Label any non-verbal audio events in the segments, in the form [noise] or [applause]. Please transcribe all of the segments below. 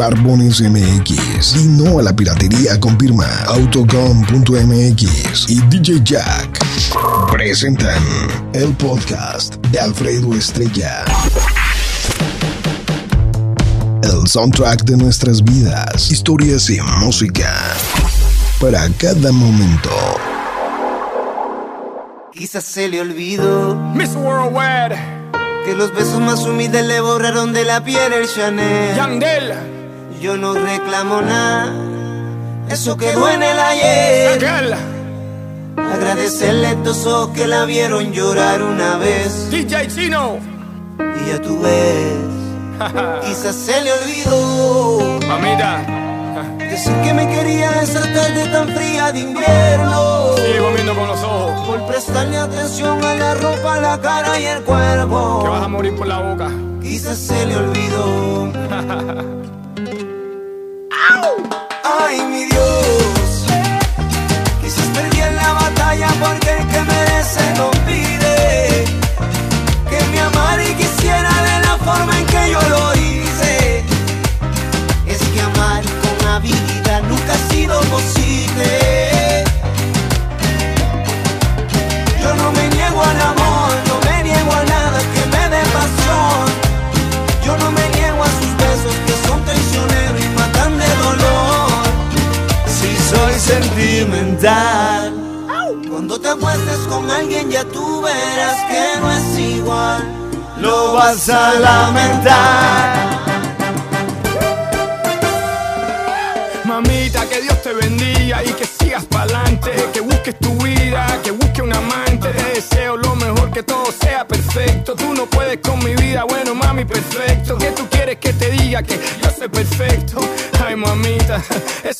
Barbones MX. Y no a la piratería con firma Autocom.mx y DJ Jack. Presentan el podcast de Alfredo Estrella. El soundtrack de nuestras vidas, historias y música. Para cada momento. Quizás se le olvidó Miss Worldwide, que los besos más humildes le borraron de la piel el Chanel. Yandel, Yo no reclamo nada, eso quedó en el ayer. Agradecerle a estos ojos que la vieron llorar una vez. DJ Chino, Y ya tú ves, [laughs] quizás se le olvidó mamita, decir que me quería esa tarde tan fría de invierno. sigue comiendo con los ojos, Por prestarle atención a la ropa, la cara y el que vas a cuerpo. morir por la boca. Quizás se le olvidó. [laughs]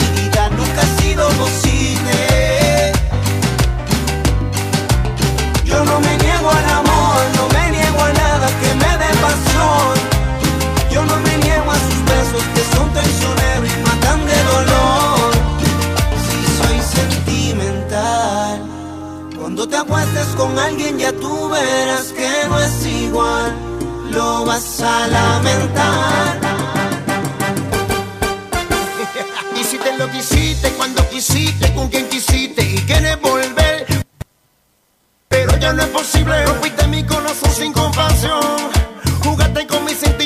habilidad nunca ha sido posible. Yo no me niego al amor, no me niego a nada que me dé pasión. Yo no me niego a sus besos que son traicioneros y matan de dolor. Si soy sentimental, cuando te acuestes con alguien ya tú verás que no es igual. Lo vas a lamentar. Con quien quisiste y quieres volver. Pero ya no es posible. Rompiste mi corazón sin compasión. Jugaste con mis sentimientos,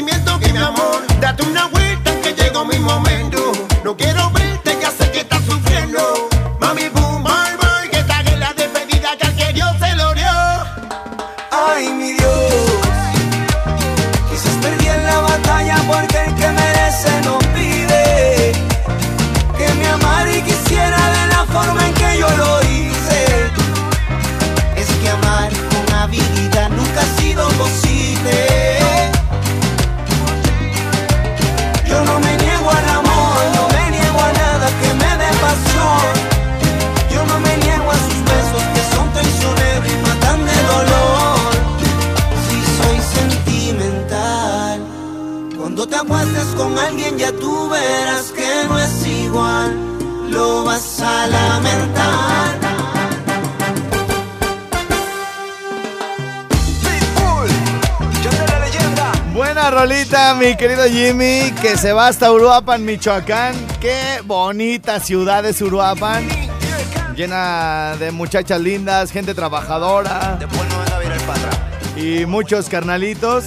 lamentar. Buena rolita, mi querido Jimmy, que se va hasta Uruapan, Michoacán. Qué bonita ciudad es Uruapan. Llena de muchachas lindas, gente trabajadora y muchos carnalitos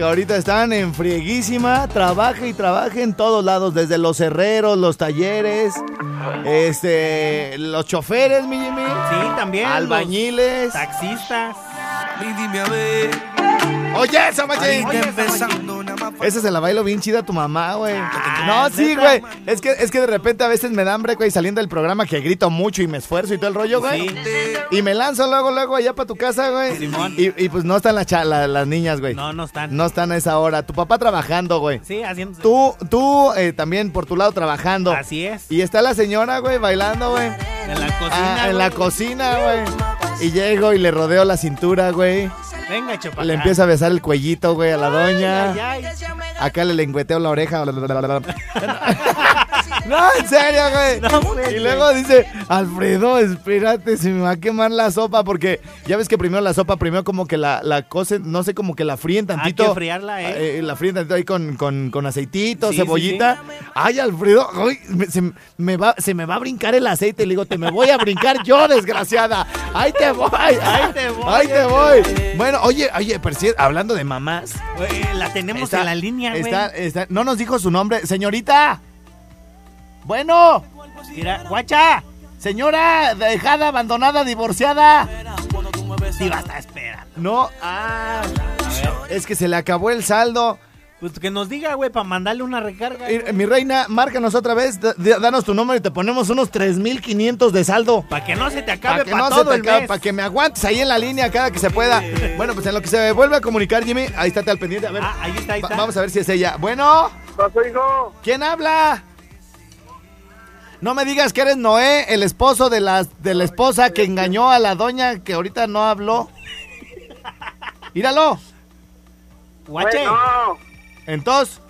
que ahorita están en frieguísima. Trabaja y trabaja en todos lados, desde los herreros, los talleres, este, los choferes, mi Jimmy. Sí, también. Albañiles. Taxistas. Y dime a ver, Oye, esa machín. ahí te empezando Esa se la bailo bien chida a tu mamá, güey. No, sí, güey. Es que, es que de repente a veces me da hambre, güey, saliendo del programa que grito mucho y me esfuerzo y todo el rollo, güey. Sí. Y me lanzo luego, luego allá para tu casa, güey. Simón. Y, y pues no están las cha- la- las niñas, güey. No, no están. No están a esa hora. Tu papá trabajando, güey. Sí, haciendo. Tú, tú eh, también por tu lado trabajando. Así es. Y está la señora, güey, bailando, güey. En la cocina. Ah, en la güey. cocina, güey. Y llego y le rodeo la cintura, güey. Venga, chupa. Le empiezo a besar el cuellito, güey, a la doña. Ay, ay. Acá le lengüeteo la oreja. [laughs] No, en serio, güey. No, y luego dice, Alfredo, espérate, se me va a quemar la sopa. Porque ya ves que primero la sopa, primero como que la, la cocen, no sé, como que la fríen tantito. Hay que friarla, ¿eh? Eh, la fríen tantito ahí con, con, con aceitito, Sí, sí, cebollita. Ay, Alfredo, me- se, me va, se me va a brincar el aceite. Le digo, te me voy a brincar yo, desgraciada. Ahí te voy. Ahí te voy, Ahí te voy. Bueno, oye, oye, pero sí, hablando de mamás. La tenemos Está- en la línea, güey. está- está- no nos dijo su nombre. Señorita. Bueno. Mira, guacha. Señora, dejada, abandonada, divorciada. Sí, va a estar esperando. No. Ah. Es que se le acabó el saldo. Pues que nos diga, güey, para mandarle una recarga. Mi reina, márcanos otra vez. da- da- Danos tu número y te ponemos unos 3,500 de saldo. Para que no se te Para acabe que para no se te el acabe, para que me aguantes ahí en la línea cada que se pueda. Bueno, pues en lo que se vuelve a comunicar, Jimmy, ahí estate al pendiente. A ver, Ah, ahí está, ahí va- está. vamos a ver si es ella. Bueno. pasó, hijo? ¿Quién habla? No me digas que eres Noé, el esposo de la, de la esposa que engañó a la doña que ahorita no habló. Míralo. Guache. no. Entonces.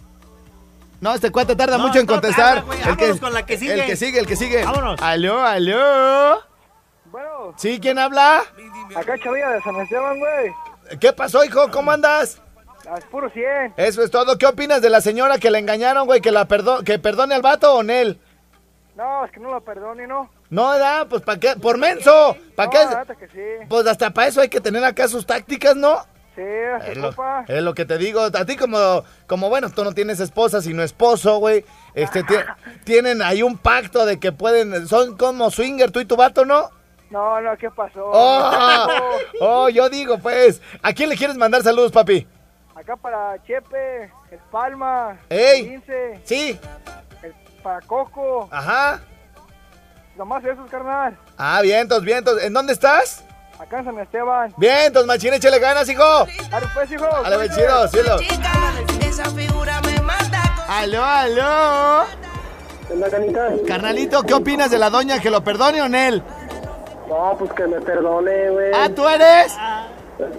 No, este cuate tarda No, mucho en contestar. tarda, güey. Vámonos con la que sigue. El que sigue, el que sigue. Vámonos. Aló, aló. Bueno, ¿Sí? ¿Quién habla? acá Chavilla de San Esteban, güey. ¿Qué pasó, hijo? ¿Cómo andas? Es puro 100. Eso es todo. ¿Qué opinas de la señora que la engañaron, güey? ¿Que la perdo que perdone al vato o Nel? No, es que no lo perdone, ¿no? No, da, pues ¿para qué? Por menso. ¿Para no, qué? que sí. Pues hasta para eso hay que tener acá sus tácticas, ¿no? Sí, Es lo, es lo que te digo. A ti como, como bueno, tú no tienes esposa, sino esposo, güey. Este, ti- [laughs] tienen ahí un pacto de que pueden, son como swinger, tú y tu vato, ¿no? No, no, ¿qué pasó? Oh, oh, yo digo, pues, ¿a quién le quieres mandar saludos, papi? Acá para Chepe, el Palma, Ey. el Lince, Sí, el para Coco. ajá. Nomás esos, carnal. Ah, vientos, vientos. ¿En dónde estás? Acá en San Esteban. Vientos, machín, échale ganas, hijo. Arre, pues, hijo. A la cuídate. chido, cielo. Esa figura me mata Aló, aló. Carnalito, ¿qué opinas de la doña que lo perdone o Nel? No, pues que me perdone, güey. Ah, ¿tú eres?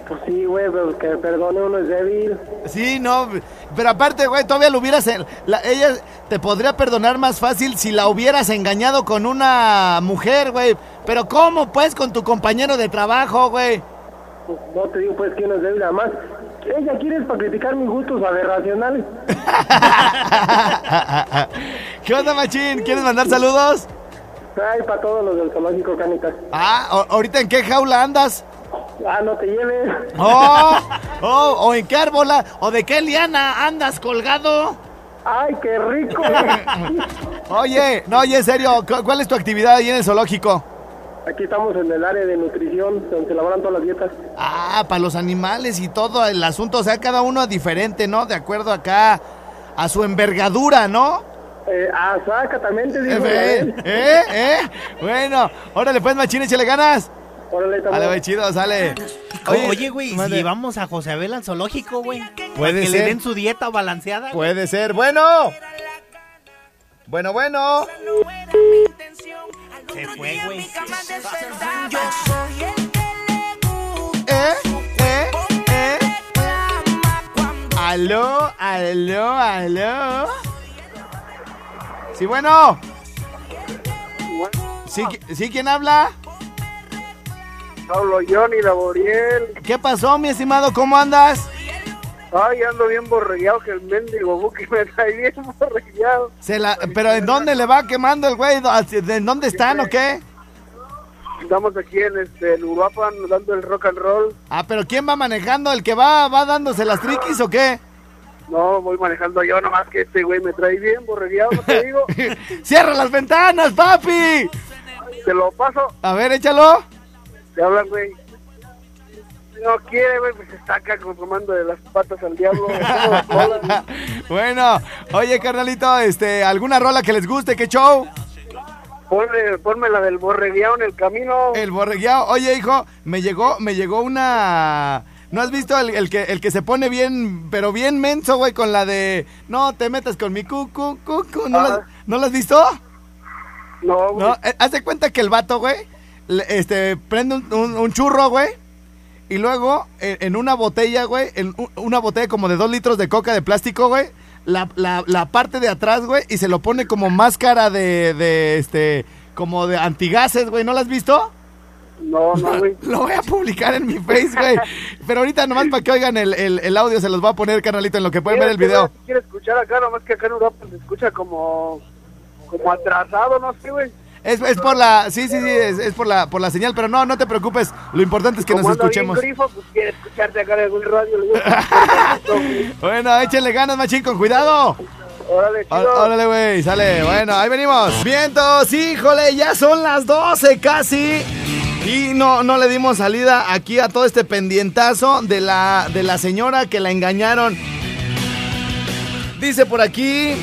Pues sí, güey, pero que perdone uno es débil. Sí, no, pero aparte, güey, todavía lo hubieras... la- ella te podría perdonar más fácil si la hubieras engañado con una mujer, güey. Pero ¿cómo, pues, con tu compañero de trabajo, güey? Pues, no te digo, pues, que uno es débil. Además, ella quiere para criticar mis gustos aberracionales. [laughs] ¿Qué onda, machín? ¿Quieres mandar saludos? Ay, para todos los del zoológico, canitas. Ah, ¿o- ¿ahorita en qué jaula andas? Ah, no te lleves. Oh, [laughs] oh, o en qué árbola, o de qué liana andas colgado. Ay, qué rico. [laughs] Oye, no, oye, en serio, ¿cu- ¿cuál es tu actividad ahí en el zoológico? Aquí estamos en el área de nutrición, donde se elaboran todas las dietas. Ah, para los animales y todo el asunto, o sea, cada uno diferente, ¿no? De acuerdo acá a su envergadura, ¿no? Eh, ah, exactamente, Eh, dijo eh, eh, eh. Bueno, órale pues, machín, échale ganas. Órale, güey, chido, sale. Oye, güey, si mande. llevamos a José Abel al zoológico, güey. Puede para que ser. le den su dieta balanceada. güey. Puede ser, bueno. Bueno, bueno. Se fue, güey. ¿Eh? ¿Eh? ¿Eh? Aló, aló, aló. Sí, bueno. Sí, ¿sí quién habla? Pablo Johnny Laboriel. ¿Qué pasó, mi estimado? ¿Cómo andas? Ay, ando bien borregueado que el mendigo Buki me trae bien borregueado. Se la, ¿Pero en dónde le va quemando el güey? ¿De dónde están o qué? Estamos aquí en este en Uruapan dando el rock and roll. Ah, pero ¿quién va manejando? ¿El que va, va dándose las triquis o qué? No, voy manejando yo, nomás que este güey me trae bien borregueado, ¿no te digo? [laughs] ¡Cierra las ventanas, papi! Te lo paso, A ver, échalo. Te hablan, güey. no quiere, güey, pues está acá conformando de las patas al diablo. [laughs] Bueno, oye, carnalito, este, ¿alguna rola que les guste? ¿Qué show? Ponme, ponme la del borregueado en el camino. El borregueado. Oye, hijo, me llegó, me llegó una. ¿No has visto el, el que, el que se pone bien, pero bien menso, güey, con la de no te metas con mi cucu, cucu? ¿No, la, Ah. ¿no la has visto? No, güey. No, eh, haz de cuenta que el vato, güey, le- este, prende un, un- un churro, güey, y luego en, en una botella, güey, en una botella como de dos litros de coca de plástico, güey, la, la- la parte de atrás, güey, y se lo pone como máscara de, de, este, como de antigases, güey, ¿no la has visto? No, no, [laughs] güey. Lo voy a publicar en mi face, güey. Pero ahorita nomás para que oigan el, el- el audio se los voy a poner, carnalito, en lo que pueden ver el video. Quiero escuchar acá, nomás que acá en Europa se escucha como, como atrasado, no sé, güey. Es, es por la, sí, sí, sí, es, es por la, por la señal, pero no, no te preocupes. Lo importante es que como nos escuchemos. grifo, pues quiere escucharte acá en algún radio. [laughs] Bueno, échenle ganas, machín, con cuidado. Órale, Ó- chido. Órale, güey, sale. Bueno, ahí venimos. Vientos, híjole, ya son las 12 casi. Y no, no le dimos salida aquí a todo este pendientazo de la, de la señora que la engañaron. Dice por aquí,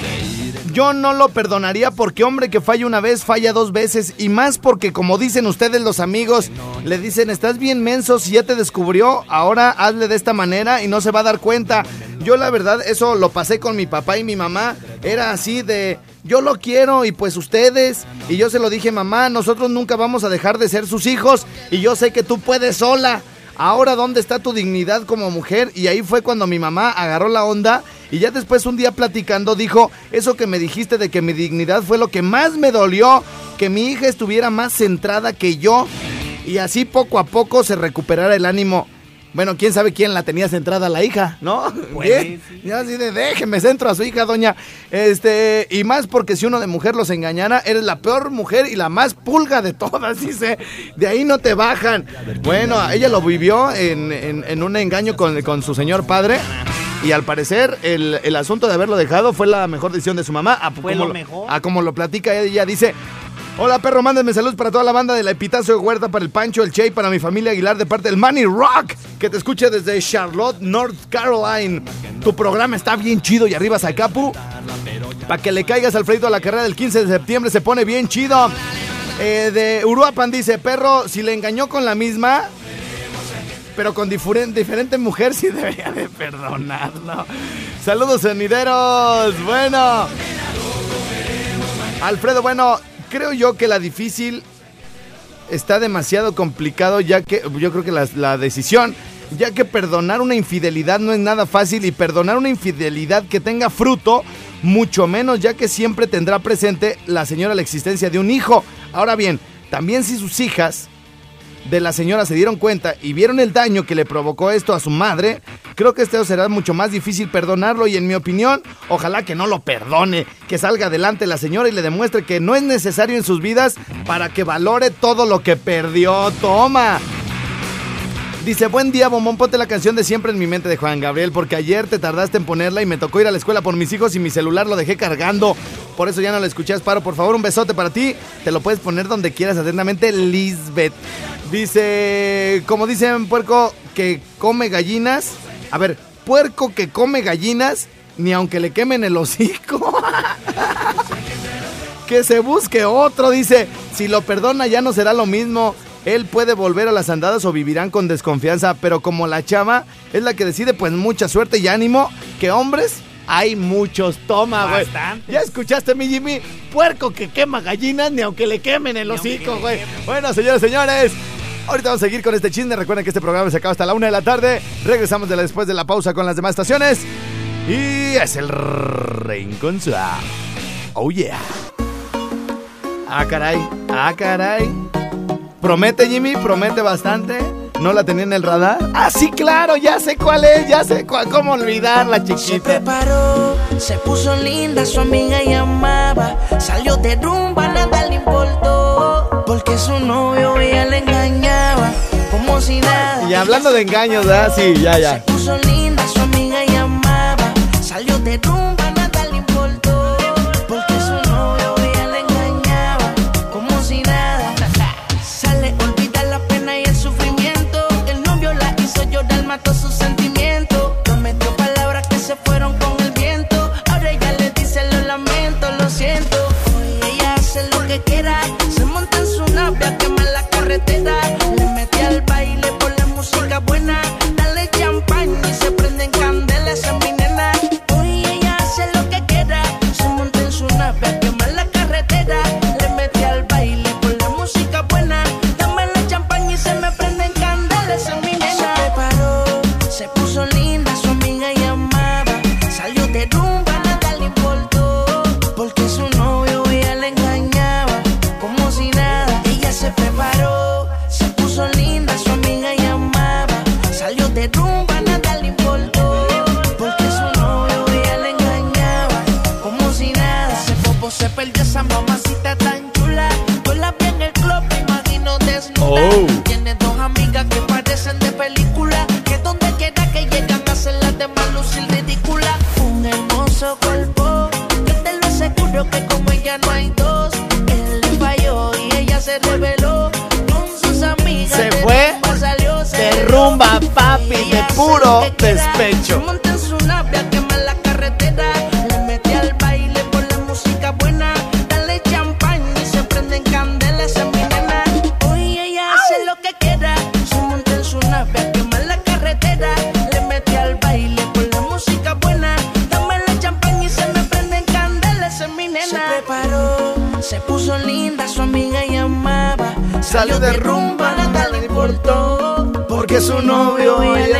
yo no lo perdonaría porque hombre que falla una vez, falla dos veces. Y más porque como dicen ustedes los amigos, le dicen, estás bien menso, si ya te descubrió, ahora hazle de esta manera y no se va a dar cuenta. Yo la verdad, eso lo pasé con mi papá y mi mamá. Era así de, yo lo quiero y pues ustedes. Y yo se lo dije, mamá, nosotros nunca vamos a dejar de ser sus hijos. Y yo sé que tú puedes sola. Ahora, ¿dónde está tu dignidad como mujer? Y ahí fue cuando mi mamá agarró la onda y ya después un día platicando dijo, eso que me dijiste de que mi dignidad fue lo que más me dolió, que mi hija estuviera más centrada que yo y así poco a poco se recuperara el ánimo. Bueno, quién sabe quién la tenía centrada la hija, ¿no? Pues, [laughs] Bien. Ya así de déjeme centro a su hija, doña. Este, y más porque si uno de mujer los engañara, eres la peor mujer y la más pulga de todas, [laughs] dice. De ahí no te bajan. Bueno, ella lo vivió en, en- en un engaño con, con su señor padre. Y al parecer, el, el asunto de haberlo dejado fue la mejor decisión de su mamá. A, Fue como lo mejor. A como lo platica ella, dice. Hola perro, mándenme saludos para toda la banda de la Epitacio de Huerta, para el Pancho, el Che, para mi familia Aguilar de parte del Manny Rock, que te escuche desde Charlotte, North Carolina. Tu programa está bien chido y arriba Zacapu. Para que le caigas Alfredo a la carrera del 15 de septiembre, se pone bien chido. Eh, de Uruapan dice, perro, si le engañó con la misma, pero con diferente, mujer, sí debería de perdonarlo. Saludos, sonideros. Bueno. Alfredo, bueno, creo yo que la difícil está demasiado complicado ya que yo creo que la decisión, ya que perdonar una infidelidad no es nada fácil y perdonar una infidelidad que tenga fruto, mucho menos ya que siempre tendrá presente la señora la existencia de un hijo. Ahora bien, también si sus hijas de la señora se dieron cuenta y vieron el daño que le provocó esto a su madre, creo que esto será mucho más difícil perdonarlo y en mi opinión, ojalá que no lo perdone, que salga adelante la señora y le demuestre que no es necesario en sus vidas para que valore todo lo que perdió. Toma. Dice, buen día, bombón, ponte la canción de siempre en mi mente de Juan Gabriel, porque ayer te tardaste en ponerla y me tocó ir a la escuela por mis hijos y mi celular lo dejé cargando. Por eso ya no la escuché, Asparo. Por favor, un besote para ti. Te lo puedes poner donde quieras, atentamente, Lisbeth. Dice, como dicen, puerco que come gallinas. A ver, puerco que come gallinas, ni aunque le quemen el hocico. [laughs] que se busque otro, dice. Si lo perdona ya no será lo mismo. Él puede volver a las andadas o vivirán con desconfianza, pero como la chava es la que decide, pues mucha suerte y ánimo, que hombres hay muchos. Toma, güey. ¿Ya escuchaste, mi Jimmy? Puerco que quema gallinas, ni aunque le quemen el hocico, güey. Bueno, señores, señores. Ahorita vamos a seguir con este chisme. Recuerden que este programa se acaba hasta la una de la tarde. Regresamos después de la pausa con las demás estaciones. Y es el Rincón. Oh, yeah. Ah, caray. Ah, caray. Promete, Jimmy, promete bastante. ¿No la tenía en el radar? Ah, sí, claro, ya sé cuál es, ya sé cuál, cómo olvidarla, Se chiquita. preparó, se puso linda, su amiga llamaba. Salió de rumba, nada le importó. Porque su novio ella le engañaba, como si nada. Y hablando de engaños, ¿verdad? Sí, ya, Se ya. puso linda, su amiga llamaba. Salió de rumba, Se preparó, se puso linda, su amiga llamaba. Salió de rumba, nada le importó. Porque su novio ella ella la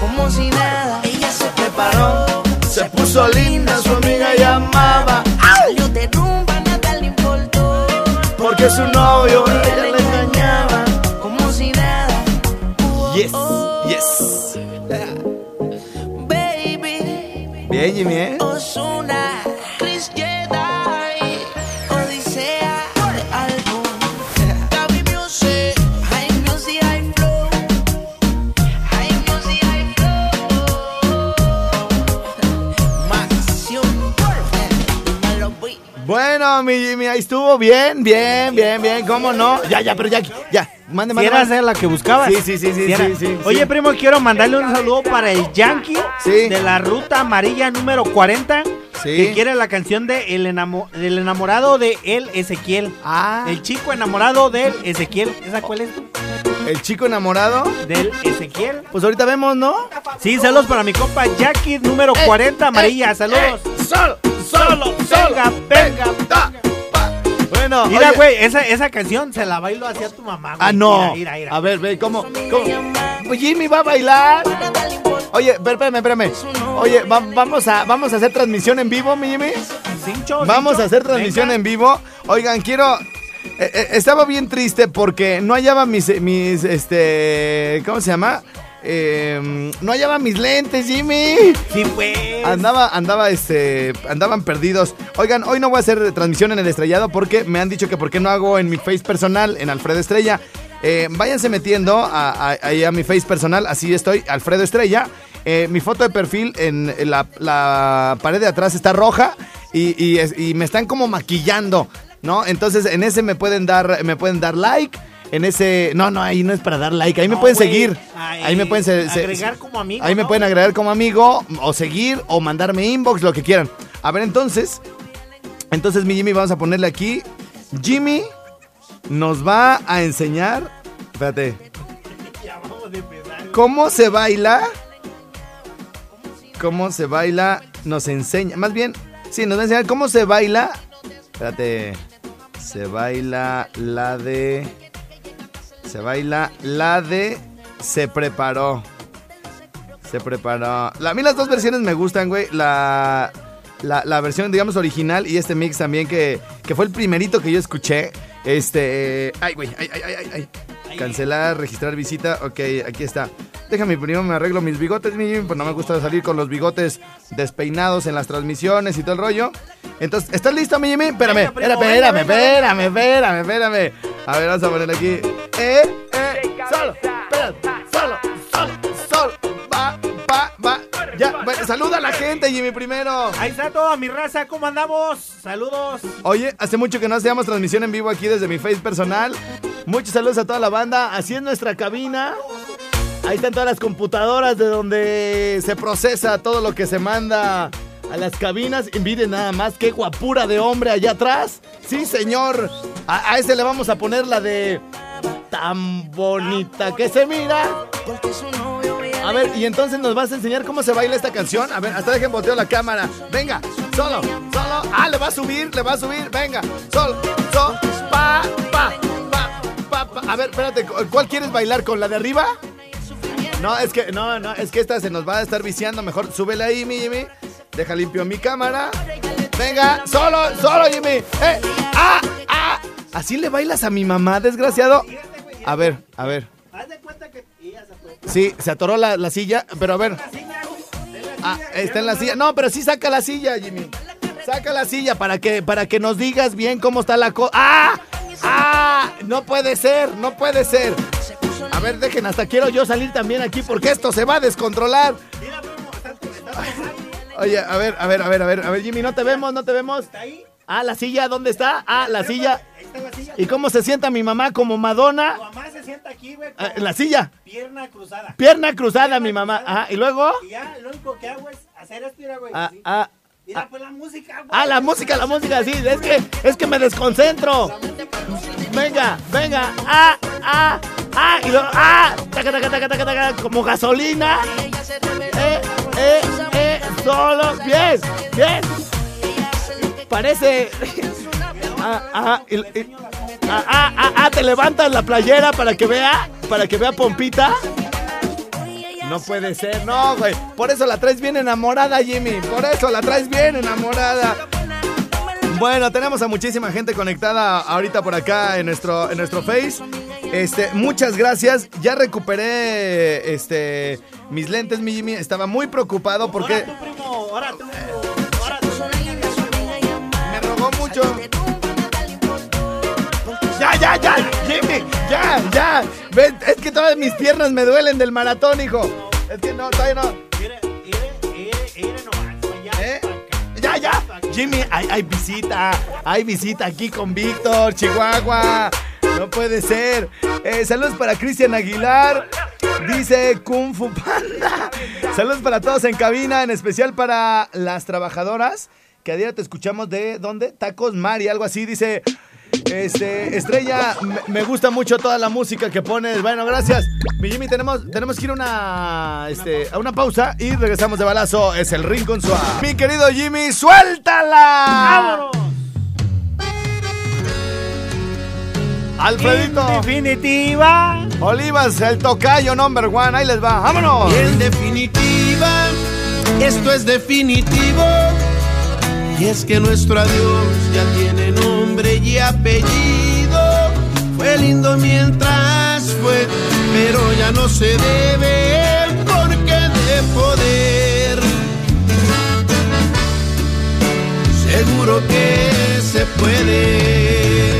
Como si nada, ella se preparó. Se puso linda, su amiga llamaba. Salió de rumba, nada le importó. Porque su novio ella la engañaba. Como si nada, Yes, yes. baby. Bien, Jimmy, ¿eh? Ozuna, Bueno, mi Jimmy, ahí estuvo bien, bien, bien, bien, ¿cómo no? Ya, ya, pero ya, ya, mande, mande. era esa la que buscabas. Sí, sí, sí, sí, sí, sí, Oye, sí. primo, quiero mandarle un saludo para el Yankee de la ruta amarilla número 40. Sí. Que quiere la canción de el, enamo- del enamorado de el Ezequiel. Ah, El chico enamorado del Ezequiel. ¿Esa cuál es? el chico enamorado. Del Ezequiel. Pues ahorita vemos, ¿no? Sí, saludos para mi compa Jackie número 40 amarilla. Saludos. Solo, solo, Venga, venga. Bueno, Mira, oye. güey, esa, esa canción se la bailo hacia tu mamá, güey. Ah, no. Mira, mira, mira. A ver, ve, ¿cómo? cómo? Jimmy va a bailar. Oye, espérame, espérame. Oye, va- vamos, a, vamos a hacer transmisión en vivo, mi Jimmy. Cincho, Vamos cincho. a hacer transmisión Venga. en vivo. Oigan, quiero. eh, eh, estaba bien triste porque no hallaba mis, mis, este, ¿cómo se llama? Eh, no hallaba mis lentes, Jimmy. Sí, pues. Andaba, andaba, este, andaban perdidos. Oigan, hoy no voy a hacer transmisión en el estrellado porque me han dicho que por qué no hago en mi face personal, en Alfredo Estrella. Eh, váyanse metiendo a, a- ahí a mi face personal, así estoy, Alfredo Estrella. Eh, mi foto de perfil en, en la, la pared de atrás está roja y, y y me están como maquillando, ¿no? Entonces en ese me pueden dar, me pueden dar like. En ese, no, no, ahí no es para dar like, ahí me pueden seguir. Ay, Ahí me pueden se- se- agregar como amigo, Ahí me pueden agregar como amigo o seguir o mandarme inbox, lo que quieran. A ver, entonces, entonces mi Jimmy vamos a ponerle aquí. Jimmy nos va a enseñar, espérate, cómo se baila. Cómo se baila, nos enseña, más bien, sí, nos va a enseñar cómo se baila. Espérate, se baila la de, se baila la de, se preparó. Se preparó. La- a mí las dos versiones me gustan, güey. La, la, la versión, digamos, original y este mix también, que, que fue el primerito que yo escuché. Este. Ay, güey. Ay, ay, ay, ay, ay. Cancelar, registrar visita. Ok, aquí está. Déjame primero me arreglo mis bigotes, mi Jimmy, pues no me gusta salir con los bigotes despeinados en las transmisiones y todo el rollo. Entonces, ¿estás listo, mi Jimmy? Espérame, espérame, espérame, espérame, espérame, espérame. A ver, vamos a poner aquí. Eh, eh, solo, solo, solo, solo. Va, va, va. Ya, bueno, saluda a la gente, Jimmy, primero. Ahí está toda mi raza, ¿cómo andamos? Saludos. Oye, hace mucho que no hacíamos transmisión en vivo aquí desde mi face personal. Muchos saludos a toda la banda. Así es nuestra cabina. Ahí están todas las computadoras de donde se procesa todo lo que se manda a las cabinas. Miren nada más qué guapura de hombre allá atrás. Sí, señor. A, a ese le vamos a poner la de tan bonita que se mira. A ver, y entonces nos vas a enseñar cómo se baila esta canción. A ver, hasta dejen volteo la cámara. Venga, solo, solo. Ah, le va a subir, le va a subir. Venga, solo, solo, pa, pa, pa, pa, pa. A ver, espérate, ¿cuál quieres bailar? ¿Con la de arriba? No, es que, no, no, es que esta se nos va a estar viciando. Mejor súbela ahí, mi Jimmy. Deja limpio mi cámara. Venga, solo, solo, Jimmy. Eh, ah, ah. Así le bailas a mi mamá, desgraciado. A ver, a ver. Haz de cuenta que ella se fue. Sí, se atoró la, la silla, pero a ver. Ah, está en la silla. No, pero sí saca la silla, Jimmy. Saca la silla para que, para que nos digas bien cómo está la cosa. ¡Ah! ¡Ah! No puede ser, no puede ser. A ver, dejen, hasta quiero yo salir también aquí porque esto se va a descontrolar. [laughs] Oye, a ver, a ver, a ver, a ver, a ver, Jimmy, no te vemos, no te vemos. Ah, la silla, ¿dónde está? Ah, la silla. ¿Y cómo se sienta mi mamá como Madonna? mamá se sienta aquí, güey. Ah, En la silla. Pierna cruzada. Pierna cruzada, mi mamá. Ajá, y luego. Y ya, lo único que hago es hacer esto, mira, güey. Ah, ah, Mira, pues la música, güey. ah, la música, la música, sí. Es que, es que me desconcentro. Venga, venga. Ah, ah, ah. Y luego, ah. Taca, taca, taca, taca, taca, como gasolina. Eh, eh, eh. Solo. Bien, bien. Parece. Ah, ah, y- y- ah, ah, ah, ah, te levantas la playera para que vea, para que vea Pompita. No puede ser, no, güey. Por eso la traes bien enamorada, Jimmy. Por eso la traes bien enamorada. Bueno, tenemos a muchísima gente conectada ahorita por acá en nuestro, en nuestro Face. Este, muchas gracias. Ya recuperé este mis lentes, mi Jimmy. Estaba muy preocupado porque Ahora tú, primo, ahora tú. Ahora tú. me rogó mucho. Ya, ya, ya, Jimmy, ya, ya. Ves, es que todas mis piernas me duelen del maratón, hijo. Es que no, todavía no. Allá, ¿Eh? Ya, ya. Jimmy, hay, hay visita. Hay visita aquí con Víctor, Chihuahua. No puede ser. Eh, saludos para Cristian Aguilar. Dice Kung Fu Panda. Saludos para todos en cabina, en especial para las trabajadoras. Que a día te escuchamos de ¿dónde? Tacos Mari, algo así. Dice. Este, Estrella, me, gusta mucho toda la música que pones. Bueno, gracias. Mi Jimmy, tenemos, tenemos que ir a una, este, a una pausa y regresamos de balazo. Es el Rincón Suave. Mi querido Jimmy, suéltala. ¡Vámonos! Alfredito. En definitiva. Olivas, el tocayo number one. Ahí les va. Vámonos. Y en definitiva, esto es definitivo. Y es que nuestro adiós ya tiene nombre y apellido. Fue lindo mientras fue, pero ya no se debe porque de poder. Seguro que se puede.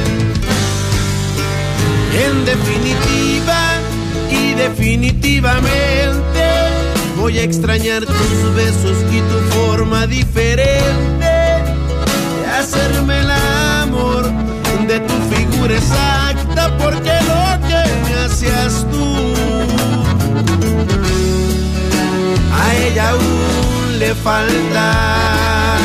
En definitiva y definitivamente voy a extrañar tus besos y tu forma diferente de hacerme el falta.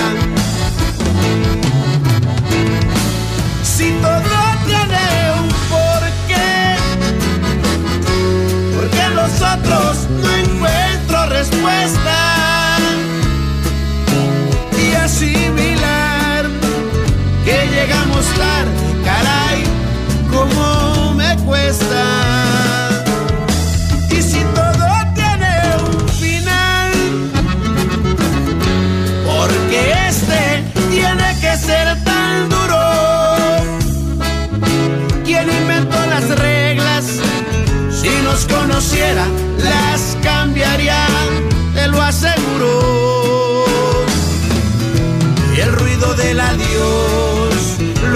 Si todo tiene un porqué, porque en los otros no encuentro respuesta. Y asimilar que llegamos tarde, caray, como me cuesta.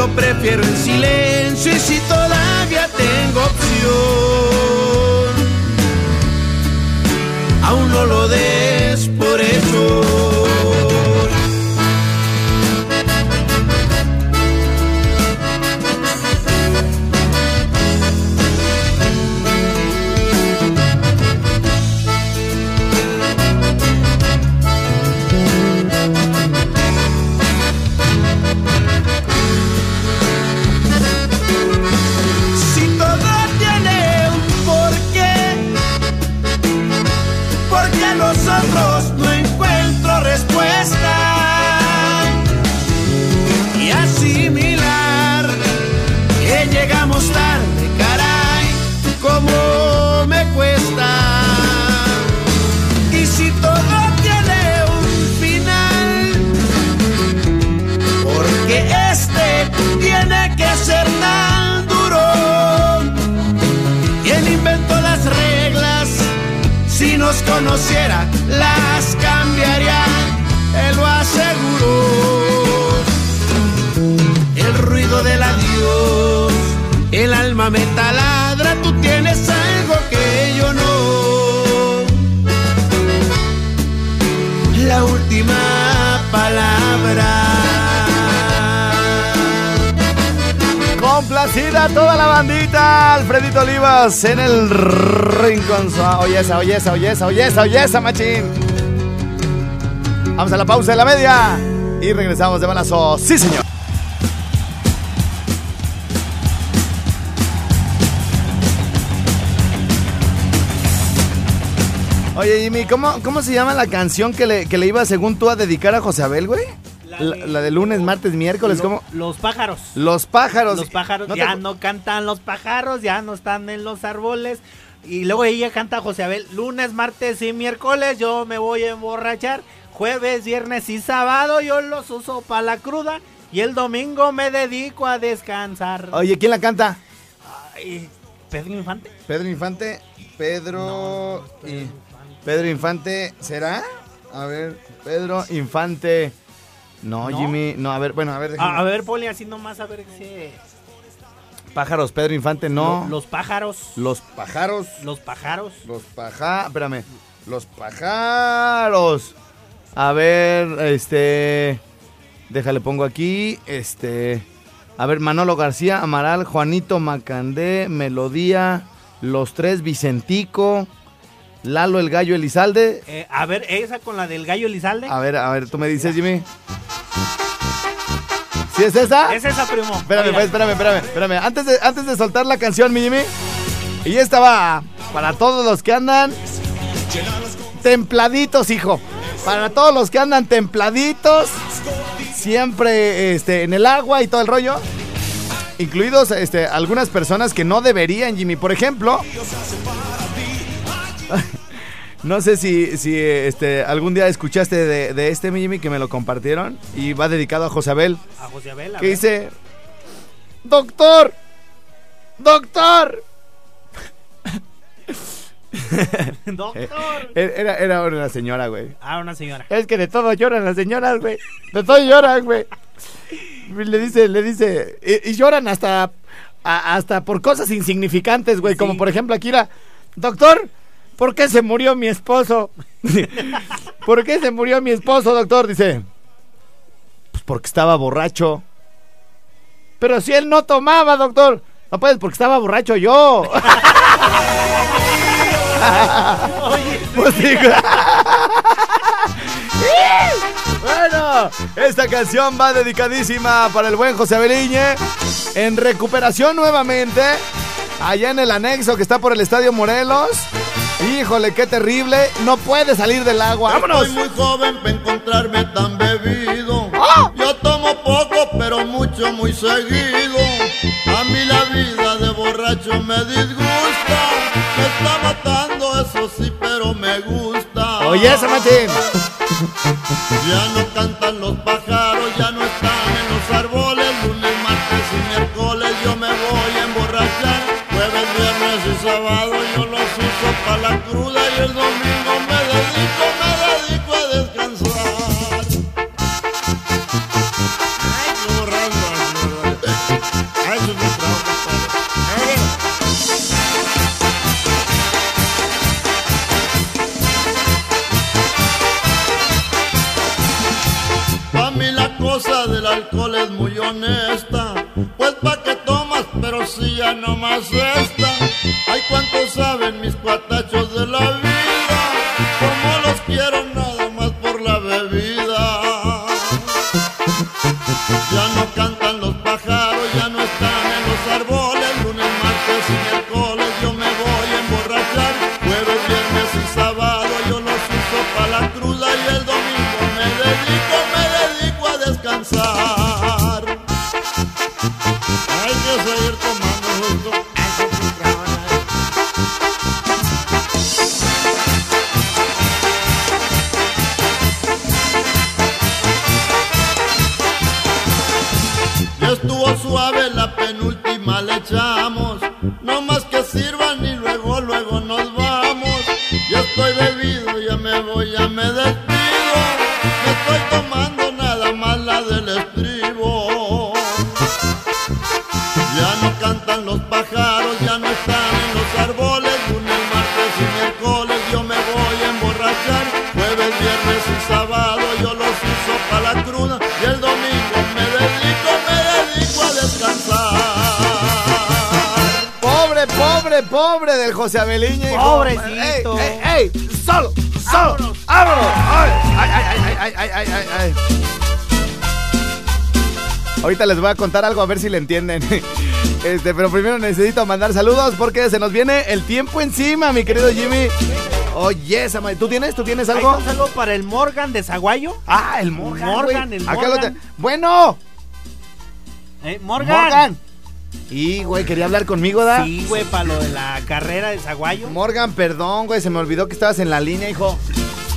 Prefiero en silencio y si todavía tengo opción, aún no lo des por hecho. Complacida toda la bandita. Alfredito Olivas en el rincón. Oye esa, oye esa, oye esa, oye esa, oye esa, machín. Vamos a la pausa de la media y regresamos de balazo. Sí, señor. Oye, Jimmy, ¿cómo, ¿cómo se llama la canción que le, que le iba según tú a dedicar a José Abel, güey? La, la de lunes, martes, miércoles, Lo- ¿cómo? Los pájaros. Los pájaros. Los pájaros ¿No ya no cantan los pájaros, ya no están en los árboles. Y luego ella canta José Abel, lunes, martes y miércoles yo me voy a emborrachar. Jueves, viernes y sábado yo los uso para la cruda. Y el domingo me dedico a descansar. Oye, ¿quién la canta? Ay, Pedro Infante. Pedro Infante. Pedro. y- Pedro Infante, ¿será? A ver, Pedro Infante. No, ¿No? Jimmy. No, a ver, bueno, a ver. A, a ver, Poli, así nomás a ver si... Pájaros, Pedro Infante, no. Lo- Los pájaros. Los pájaros. Los pájaros. Los paja... Espérame. Los pájaros. A ver, este... Déjale, pongo aquí. Este... A ver, Manolo García, Amaral, Juanito Macandé, Melodía, Los Tres, Vicentico, Lalo el Gallo Elizalde. Eh, a ver, esa con la del gallo Elizalde. A ver, a ver, tú me dices, Jimmy. ¿Sí es esa? Es esa, primo. Espérame, pues, espérame, espérame, espérame. Antes de, antes de soltar la canción, mi Jimmy. Y esta va para todos los que andan templaditos, hijo. Para todos los que andan templaditos. Siempre este, en el agua y todo el rollo. Incluidos este, algunas personas que no deberían, Jimmy. Por ejemplo. [laughs] No sé si, si este, algún día escuchaste de, de este, Jimmy, que me lo compartieron. Y va dedicado a Josabel. A José Abel. a Que ver. dice, doctor, doctor. [laughs] Doctor. [laughs] Era, era una señora, güey. Ah, una señora. Es que de todo lloran las señoras, güey. De todo lloran, güey. Le dice, le dice, y, y lloran hasta, a- hasta por cosas insignificantes, güey. Como por ejemplo aquí la, doctor, ¿por qué se murió mi esposo? [laughs] ¿Por qué se murió mi esposo, doctor? Dice, pues porque estaba borracho. Pero si él no tomaba, doctor. No puedes porque estaba borracho yo. Pues. [laughs] Bueno, esta canción va dedicadísima para el buen José Beliñe. En recuperación nuevamente. Allá en el anexo que está por el Estadio Morelos. Híjole, qué terrible. No puede salir del agua. ¡Vámonos! Soy muy joven para encontrarme tan bebido. ¡Ah! Yo tomo poco, pero mucho, muy seguido. A mí la vida de borracho me disgusta. Me está matando, eso sí, pero me gusta. Oye, ese machín. Ya no cantan los pájaros, cruda y el que sirvan Pobre del José Abeliña. Pobrecito. ¡Ey, ey, ey! ¡Solo! ¡Solo! ¡Vámonos! ¡Ay, ay, ay, ay, ay, ay, ay! Ahorita les voy a contar algo a ver si le entienden. [laughs] Este, pero primero necesito mandar saludos porque se nos viene el tiempo encima, mi querido Jimmy. Oye, oh ¿tú tienes? ¿Tú tienes algo? Un para el Morgan de Zaguayo. Ah, el Morgan. Morgan, el Morgan. Bueno. ¿Eh? Morgan. Morgan. Y, güey, quería hablar conmigo, ¿da? Sí, güey, para lo de la carrera de Zaguayo. Morgan, perdón, güey, se me olvidó que estabas en la línea, hijo.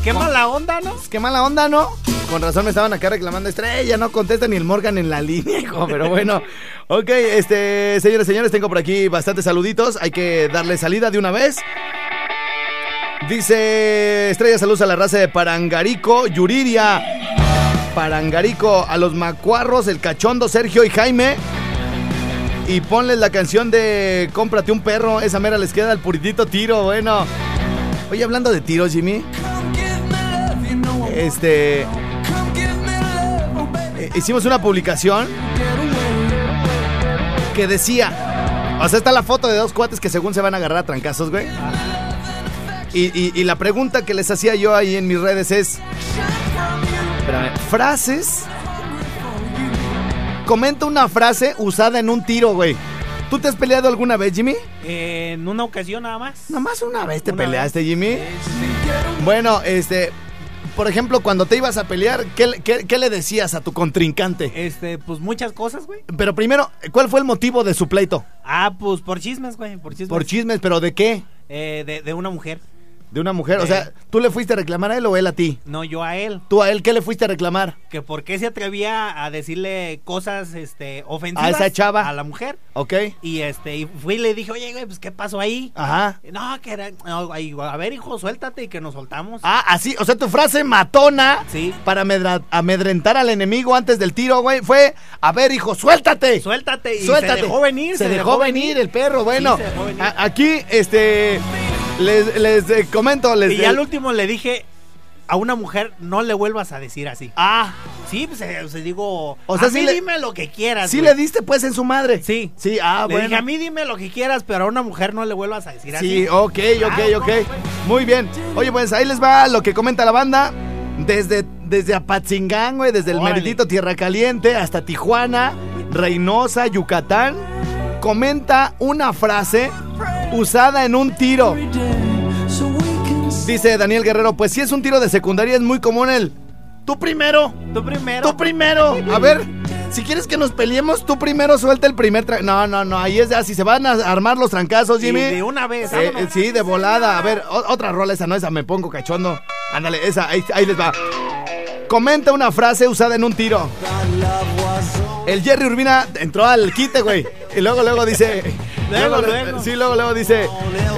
Qué mala onda, ¿no? Qué mala onda, ¿no? Con razón me estaban acá reclamando estrella, no contesta ni el Morgan en la [laughs] línea, hijo, pero bueno. Ok, este, señores, señores, tengo por aquí bastantes saluditos. Hay que darle salida de una vez. Dice Estrella, saludos a la raza de Parangarico, Yuriria. Parangarico, a los macuarros, el cachondo, Sergio y Jaime. Y ponles la canción de Cómprate un perro. Esa mera les queda el puritito tiro, bueno. Oye, hablando de tiros, Jimmy. Este. eh, Hicimos una publicación que decía. O sea, está la foto de dos cuates que según se van a agarrar a trancazos, güey. Y, y- y la pregunta que les hacía yo ahí en mis redes es. Espérame, frases. Comenta una frase usada en un tiro, güey. ¿Tú te has peleado alguna vez, Jimmy? Eh, en una ocasión nada más. Nada más una vez te Una peleaste, Jimmy. Bueno, este. Por ejemplo, cuando te ibas a pelear, ¿qué, le- qué- qué le decías a tu contrincante? Este, pues muchas cosas, güey. Pero primero, ¿cuál fue el motivo de su pleito? Ah, pues por chismes, güey, por chismes. Por chismes, pero ¿de qué? Eh, de, de una mujer. De una mujer. O Eh. sea, ¿tú le fuiste a reclamar a él o él a ti? No, yo a él. ¿Tú a él qué le fuiste a reclamar? Que por qué se atrevía a decirle cosas, este, ofensivas. ¿A esa chava? A la mujer. ¿Ok? Y este, y fui y le dije, oye, güey, pues, ¿qué pasó ahí? Ajá. No, que era, no, a ver, hijo, suéltate y que nos soltamos. Ah, así, o sea, tu frase matona Sí. para amedra- amedrentar al enemigo antes del tiro, güey, fue, a ver, hijo, suéltate. Suéltate. Y Suéltate. se dejó venir. Se, dejó, venir el perro. Bueno, Sí, se dejó venir. a- aquí, este, les, les, eh, comento, les... Y ya al último le dije, a una mujer no le vuelvas a decir así. Ah, Sí, pues eh, o sea, digo, O sea, a sí mí le- dime lo que quieras. sí güey. le diste pues en su madre. Sí. Sí, ah, le bueno. dije, a mí dime lo que quieras, pero a una mujer no le vuelvas a decir así. Sí, ok, ok, ok. Muy bien. Oye, pues ahí les va lo que comenta la banda. Desde, desde Apatzingán, güey, desde el Órale. meritito Tierra Caliente hasta Tijuana, Reynosa, Yucatán. Comenta una frase usada en un tiro. Dice Daniel Guerrero, pues si es un tiro de secundaria es muy común el... Tú primero, Tú primero. tú primero. A ver, si quieres que nos peleemos, tú primero suelta el primer... tra- No, no, no, ahí es así, se van a armar los trancazos, Jimmy. de una vez. Eh, eh, sí, de volada. A ver, otra rola, esa no, esa me pongo cachondo. Ándale, esa, ahí, ahí les va. Comenta una frase usada en un tiro. El Jerry Urbina entró al quite, güey. Y luego, luego dice. Luego, luego. Sí, luego, luego dice.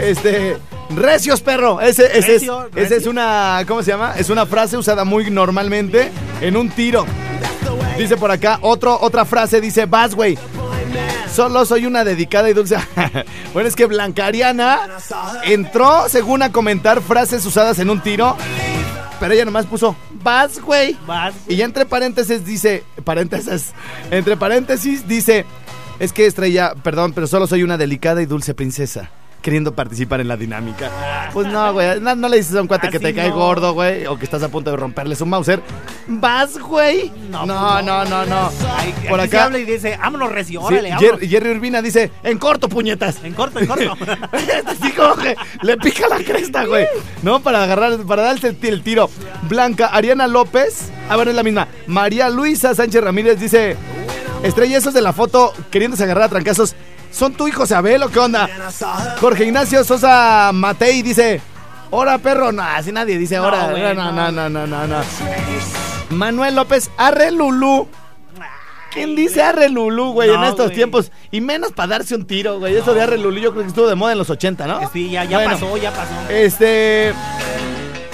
Este. Recios, perro. Ese, ese, Recio, es, ese es una. ¿Cómo se llama? Es una frase usada muy normalmente en un tiro. Dice por acá, otro, otra frase dice, vas, güey. Solo soy una dedicada y dulce. [laughs] bueno, es que Blanca Ariana entró, según a comentar frases usadas en un tiro, pero ella nomás puso, vas, güey. Vas. Y ya entre paréntesis dice, paréntesis, entre paréntesis dice, es que estrella, perdón, pero solo soy una delicada y dulce princesa. Queriendo participar en la dinámica. Pues no, güey. No, no le dices a un cuate que te cae no. gordo, güey. O que estás a punto de romperle su Mauser. ¿Vas, güey? No, no, no, no. no. Ay, Por aquí se acá. habla y dice, vámonos, recio, Sí, órale, vámonos. Jerry Urbina dice, en corto, puñetas. En corto, en corto. [laughs] Así como que le pica la cresta, güey. ¿No? Para agarrar, para darse el, el tiro. Blanca Ariana López. A ver, es la misma. María Luisa Sánchez Ramírez dice: Estrella, esos de la foto queriéndose agarrar a trancazos. ¿Son tu hijo Sabel o qué onda? Jorge Ignacio Sosa Matei dice: Hora, perro. No, así nadie dice No, hora. güey, No, no. no, no, no, no, no. Manuel López Arre Lulú. ¿Quién dice Arre Lulú, güey, en estos güey. tiempos? Y menos para darse un tiro, güey. Eso de Arre Lulú yo creo que estuvo de moda en los 80, ¿no? Sí, ya, ya Bueno. pasó, ya pasó. Este.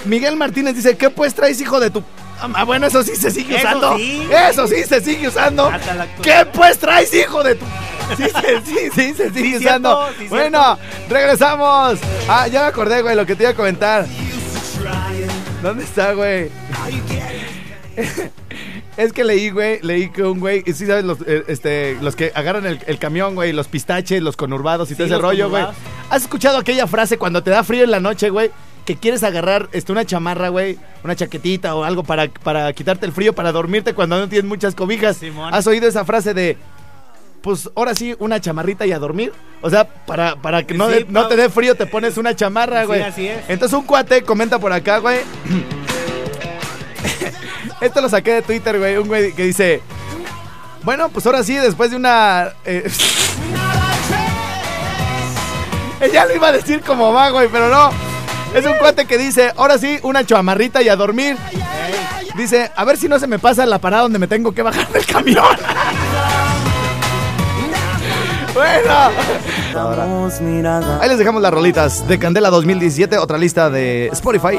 Miguel Martínez dice: ¿Qué pues traes, hijo de tu.? Ah, bueno, eso sí se sigue Eso usando. sí. Eso sí se sigue usando. ¿Qué pues traes, hijo de tu.? Sí, se- sí, sí, se sigue Sí, usando. cierto, sí, bueno, regresamos. Ah, ya me acordé, güey, lo que te iba a comentar. ¿Dónde está, güey? [laughs] Es que leí, güey, leí que un güey, sí sabes, los, eh, este, los que agarran el, el camión, güey, los pistaches, los conurbados y todo ese rollo, güey. ¿Has escuchado aquella frase cuando te da frío en la noche, güey? Que quieres agarrar este, una chamarra, güey, una chaquetita o algo para, para quitarte el frío, para dormirte cuando no tienes muchas cobijas. Simón. ¿Has oído esa frase de, pues ahora sí, una chamarrita y a dormir? O sea, para, para que no, Sí, de- no te dé frío te pones una chamarra, Sí, güey. así es. Entonces un cuate comenta por acá, güey. [laughs] Esto lo saqué de Twitter, güey. Un güey que dice. Bueno, pues ahora sí, después de una. eh, [laughs] Ella lo iba a decir como va, güey, pero no. Es un cuate que dice, ahora sí, una chamarrita y a dormir. Dice, a ver si no se me pasa la parada donde me tengo que bajar del camión. [laughs] bueno. Ahí les dejamos las rolitas de Candela 2017, otra lista de Spotify,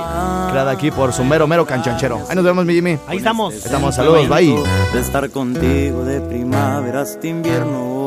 creada aquí por su mero mero canchanchero. Ahí nos vemos, mi Jimmy. Ahí estamos. Estamos, saludos, bye. De estar contigo de primavera hasta invierno.